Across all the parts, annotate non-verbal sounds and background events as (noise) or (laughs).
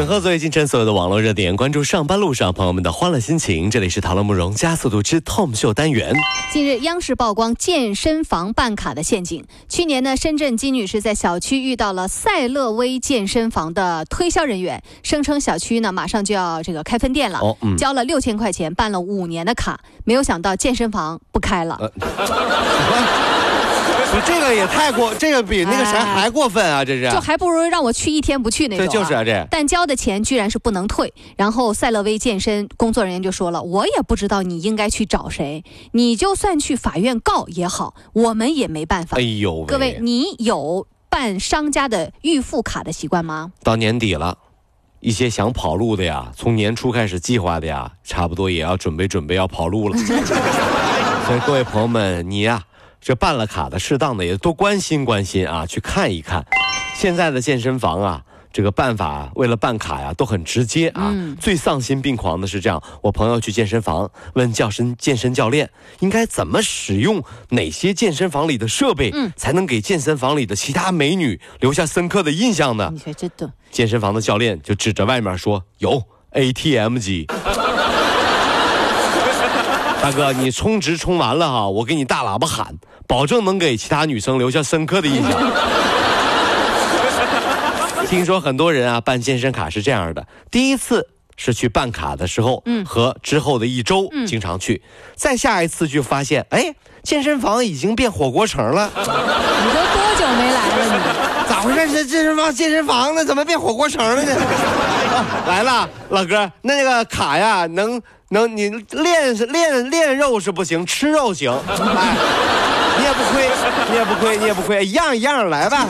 整合最近城所有的网络热点，关注上班路上朋友们的欢乐心情。这里是《讨论慕容加速度之 Tom 秀》单元。近日，央视曝光健身房办卡的陷阱。去年呢，深圳金女士在小区遇到了赛乐威健身房的推销人员，声称小区呢马上就要这个开分店了，哦嗯交了六千块钱办了五年的卡，没有想到健身房不开了。(laughs) 不，这个也太过，这个比那个谁哎还过分啊！这是，就还不如让我去一天不去那种、对，就是啊，这但交的钱居然是不能退，然后赛乐威健身工作人员就说了：“我也不知道你应该去找谁，你就算去法院告也好，我们也没办法。哎呦喂，各位，你有办商家的预付卡的习惯吗？到年底了，一些想跑路的呀，从年初开始计划的呀，差不多也要准备准备要跑路了。(laughs) 所以各位朋友们，你呀，这办了卡的，适当的也多关心关心啊，去看一看。现在的健身房啊。这个办法为了办卡呀，都很直接啊。嗯最丧心病狂的是这样，我朋友去健身房问教身健身教练应该怎么使用哪些健身房里的设备，嗯才能给健身房里的其他美女留下深刻的印象呢？你说这都健身房的教练就指着外面说：“有 ATM 机。”大哥，你充值充完了哈，我给你大喇叭喊，保证能给其他女生留下深刻的印象。(laughs) 听说很多人啊办健身卡是这样的，第一次是去办卡的时候，嗯和之后的一周嗯经常去，再下一次就发现，哎，健身房已经变火锅城了。你都多久没来了你 (laughs) 咋回事？这健身房健身房呢？怎么变火锅城了呢？哦 (laughs) 来了，老哥，那个卡呀，能能你练是练练肉是不行，吃肉行。哎，你也不亏，你也不亏，你也不亏，一样一样来吧。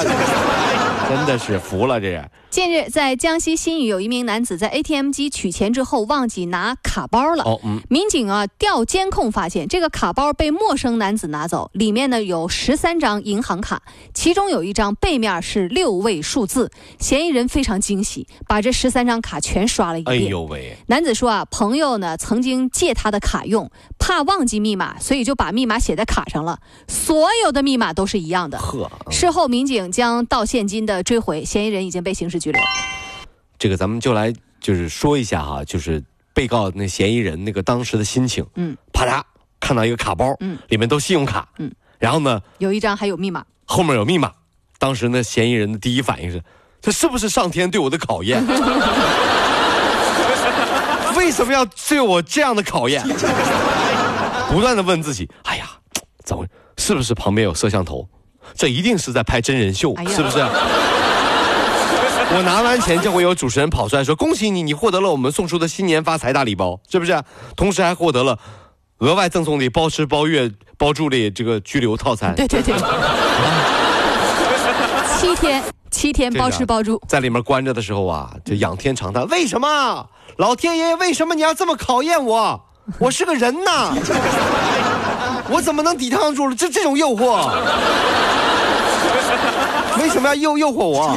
真的是服了，这是。近日，在江西新余有一名男子在 ATM 机取钱之后忘记拿卡包了。哦，嗯，民警啊调监控发现，这个卡包被陌生男子拿走，里面呢有十三张银行卡，其中有一张背面是六位数字。嫌疑人非常惊喜，把这十三张卡全刷了一遍哎遍。呦喂，男子说啊，朋友呢曾经借他的卡用，怕忘记密码，所以就把密码写在卡上了，所有的密码都是一样的。呵，事后，民警将盗现金的追回，嫌疑人已经被刑事拘留。这个咱们就来就是说一下哈，就是被告那嫌疑人那个当时的心情。嗯，啪嗒看到一个卡包，嗯，里面都信用卡，嗯，然后呢，有一张还有密码。后面有密码。当时那，嫌疑人的第一反应是：这是不是上天对我的考验？(laughs) 为什么要对我这样的考验？不断的问自己：哎呀，怎么是不是旁边有摄像头？这一定是在拍真人秀，哎是不是？我拿完钱就会有主持人跑出来说：“恭喜你，你获得了我们送出的新年发财大礼包，是不是？同时还获得了额外赠送的包吃包月包住的这个居留套餐。”对对对，(laughs) 七天七天包吃包住。在里面关着的时候啊，就仰天长叹：为什么？老天爷，为什么你要这么考验我？我是个人呐，(laughs) 我怎么能抵抗住这这种诱惑？(laughs) 为什么要诱诱惑我？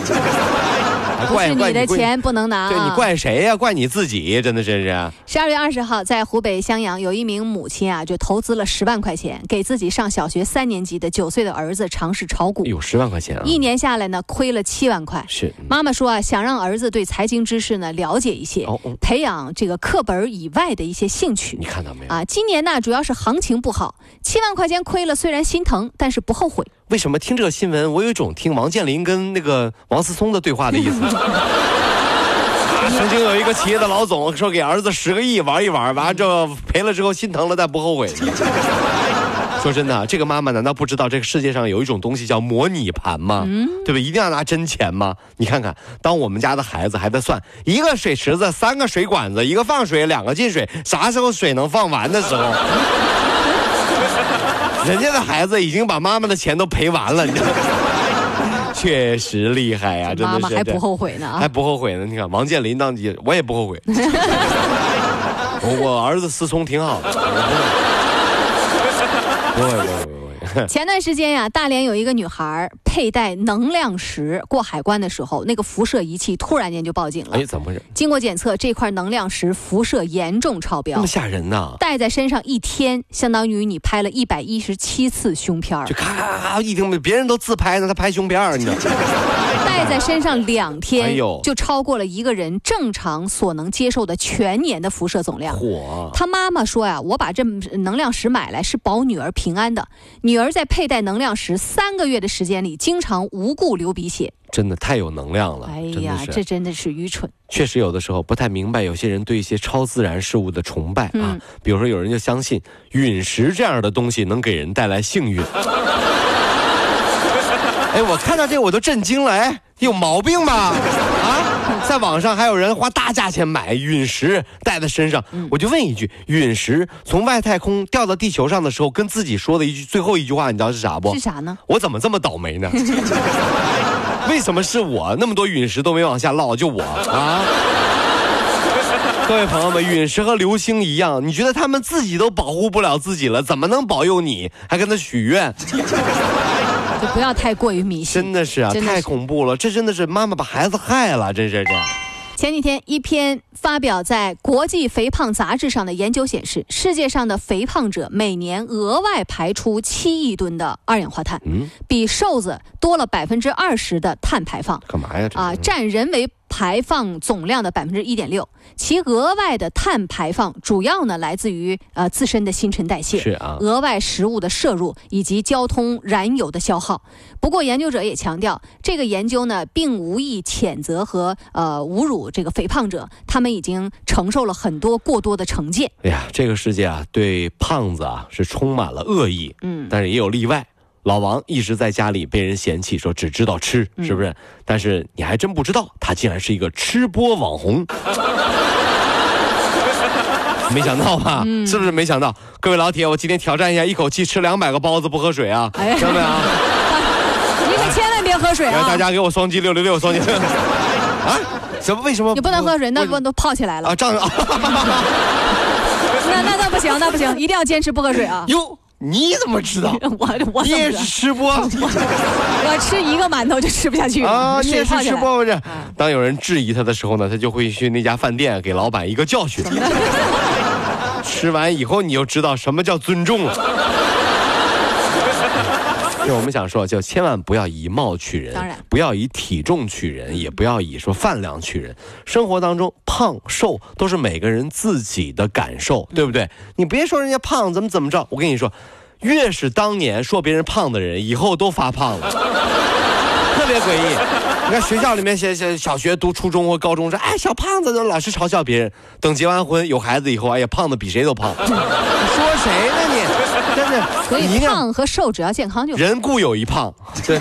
是你的钱不能拿、啊。对你怪谁呀、怪你自己，真的真是。十二月二十号，在湖北襄阳，有一名母亲啊，就投资了十万块钱，给自己上小学三年级的九岁的儿子尝试炒股。有十万块钱啊！一年下来呢，亏了七万块。是妈妈说啊，想让儿子对财经知识呢了解一些，哦哦培养这个课本以外的一些兴趣你。看到没有？啊，今年呢主要是行情不好，七万块钱亏了，虽然心疼，但是不后悔。为什么听这个新闻，我有一种听王健林跟那个王思聪的对话的意思？啊，(laughs) 曾经有一个企业的老总说给儿子十个亿玩一玩，完了之后赔了之后心疼了，但不后悔。说真的啊，这个妈妈难道不知道这个世界上有一种东西叫模拟盘吗？对吧？一定要拿真钱吗？你看看，当我们家的孩子还在算一个水池子、三个水管子、一个放水、两个进水，啥时候水能放完的时候，(laughs) 人家的孩子已经把妈妈的钱都赔完了，你知道吗？(laughs) 确实厉害呀、真的是。妈妈还不后悔呢还啊！不后悔呢。你看王健林当机，我也不后悔。(laughs) 我我儿子思聪挺好的，不会不会。(laughs) 前段时间呀，大连有一个女孩佩戴能量石过海关的时候，那个辐射仪器突然间就报警了。哎，怎么回事？经过检测，这块能量石辐射严重超标那么，吓人呐！戴在身上一天，相当于你拍了一百一十七次胸片儿就咔咔咔一听，别人都自拍呢，他拍胸片儿，你知道？(laughs) 戴在身上两哎天呦，就超过了一个人正常所能接受的全年的辐射总量。火！他妈妈说呀，我把这能量石买来是保女儿平安的。女儿在佩戴能量石三个月的时间里，经常无故流鼻血。真的太有能量了，哎呀。这真的是愚蠢。确实有的时候不太明白，有些人对一些超自然事物的崇拜啊嗯，比如说有人就相信陨石这样的东西能给人带来幸运。(laughs) 哎，我看到这个我都震惊了，哎，有毛病吧？啊，在网上还有人花大价钱买陨石戴在身上，我就问一句：陨石从外太空掉到地球上的时候，跟自己说的一句最后一句话，你知道是啥不是？啥呢？我怎么这么倒霉呢？(laughs) 为什么是我？那么多陨石都没往下落，就我啊！(laughs) 各位朋友们，陨石和流星一样，你觉得他们自己都保护不了自己了，怎么能保佑你？还跟他许愿？就不要太过于迷信。真的是啊，太恐怖了！这真的是妈妈把孩子害了，真是这。前几天，一篇发表在国际肥胖杂志上的研究显示，世界上的肥胖者每年额外排出七亿吨的二氧化碳，嗯，比瘦子多了百分之二十的碳排放。干嘛呀？这啊，占人为排放总量的百分之一点六，其额外的碳排放主要呢来自于呃自身的新陈代谢，是啊，额外食物的摄入以及交通燃油的消耗。不过，研究者也强调，这个研究呢并无意谴责和呃侮辱这个肥胖者，他们已经承受了很多过多的成见。哎呀，这个世界啊，对胖子啊是充满了恶意，嗯，但是也有例外。老王一直在家里被人嫌弃，说只知道吃，嗯是不是？但是你还真不知道，他竟然是一个吃播网红。(laughs) 没想到吧？嗯是不是没想到？各位老铁，我今天挑战一下，一口气吃两百个包子不喝水啊！哎听到没有？(laughs) 你可千万别喝水来，啊！大家给我双击六六六，双击六。(laughs) 啊？什么？为什么你不能喝水，那为不都泡起来了啊？？这样啊？那那那不行，那不行，一定要坚持不喝水啊！哟，你怎么知道？(laughs) 我我你也是吃播？(laughs) 我吃一个馒头就吃不下去啊，你也是吃播不是？当有人质疑他的时候呢，他就会去那家饭店给老板一个教训。(laughs) 吃完以后你就知道什么叫尊重了。就我们想说，就千万不要以貌取人，当然不要以体重取人，也不要以说饭量取人。生活当中，胖瘦都是每个人自己的感受，对不对？你别说人家胖怎么怎么着，我跟你说，越是当年说别人胖的人，以后都发胖了。特别诡异。(laughs) 你看学校里面，小小小学读初中或高中说，哎，小胖子都，老是嘲笑别人。等结完婚有孩子以后，哎呀，胖子比谁都胖。你说谁呢你？真的，所以你看胖和瘦只要健康就好，人固有一胖，对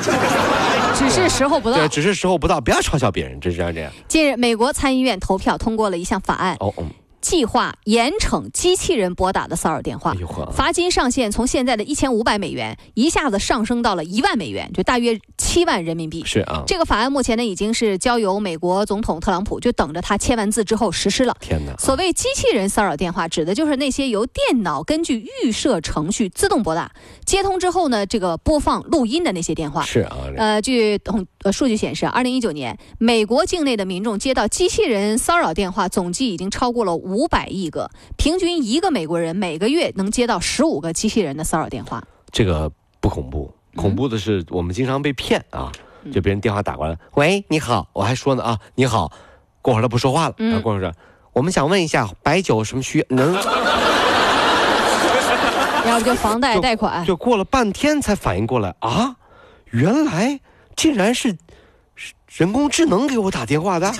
只是时候不到对，。只是时候不到，不要嘲笑别人，真是这样这样。近日，美国参议院投票通过了一项法案，哦，嗯，计划严惩机器人拨打的骚扰电话罚金上限从现在的一千五百美元一下子上升到了一万美元，就大约七万人民币。是啊，这个法案目前呢已经是交由美国总统特朗普，就等着他签完字之后实施了。天哪，所谓机器人骚扰电话，指的就是那些由电脑根据预设程序自动拨打、接通之后呢，这个播放录音的那些电话。是啊，呃，据统呃数据显示，二零一九年美国境内的民众接到机器人骚扰电话总计已经超过了五百亿个，平均一个美国人每个月能接到十五个机器人的骚扰电话。这个不恐怖，恐怖的是我们经常被骗啊，就别人电话打过来，喂，你好，我还说呢啊，你好，过会儿他不说话了，然后过会儿说，我们想问一下白酒什么需能？(laughs) 要不就房贷贷款，就过了半天才反应过来啊，原来竟然是是人工智能给我打电话的。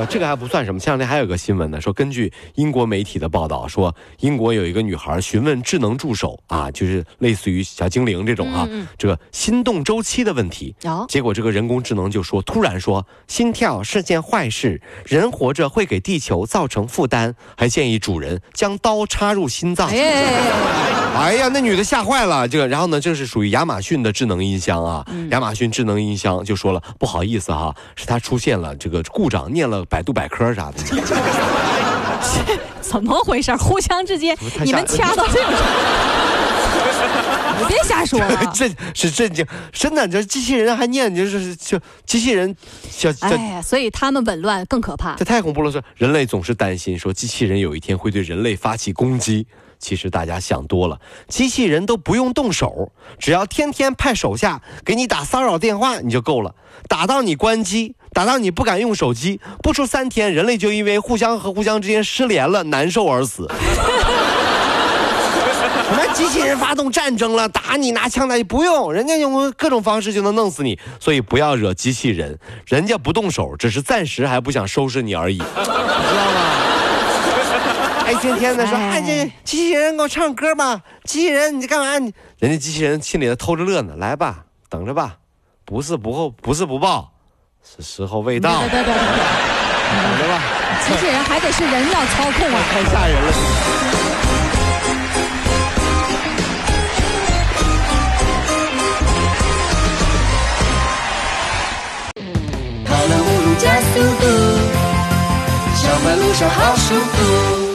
吧？这个还不算什么，前两天还有个新闻呢，说根据英国媒体的报道，说英国有一个女孩询问智能助手啊，就是类似于小精灵这种啊，嗯嗯这个心动周期的问题。哦结果这个人工智能就说，突然说心跳是件坏事，人活着会给地球造成负担，还建议主人将刀插入心脏。哎，哎呀，那女的吓坏了。这个，然后呢，这是属于亚马逊的智能音箱啊。亚马逊智能音箱就说了，不好意思哈、是它出现了这个故障，念了百度百科啥的。(laughs) 怎么回事？互相之间你们掐到这种程度，瞎说 (laughs) 了。这是震惊，真的，这机器人还念就是就机器人，小哎呀，所以他们紊乱更可怕这。太恐怖了！说人类总是担心说机器人有一天会对人类发起攻击，其实大家想多了，机器人都不用动手，只要天天派手下给你打骚扰电话你就够了，打到你关机，打到你不敢用手机，不出三天，人类就因为互相和互相之间失联了，难受而死。(laughs) 什么机器人发动战争了，打你拿枪打你不用，人家用各种方式就能弄死你，所以不要惹机器人，人家不动手，只是暂时还不想收拾你而已，知道吗？哎，天天的说，哎哎，这机器人给我唱歌吧，机器人你干嘛？你人家机器人心里头偷着乐呢，来吧，等着吧，不是不后，不是不报，是时候未到，对对对对对，等着吧，机器人还得是人要操控啊。太吓人了。跑了五路加速度，上班路上好舒服。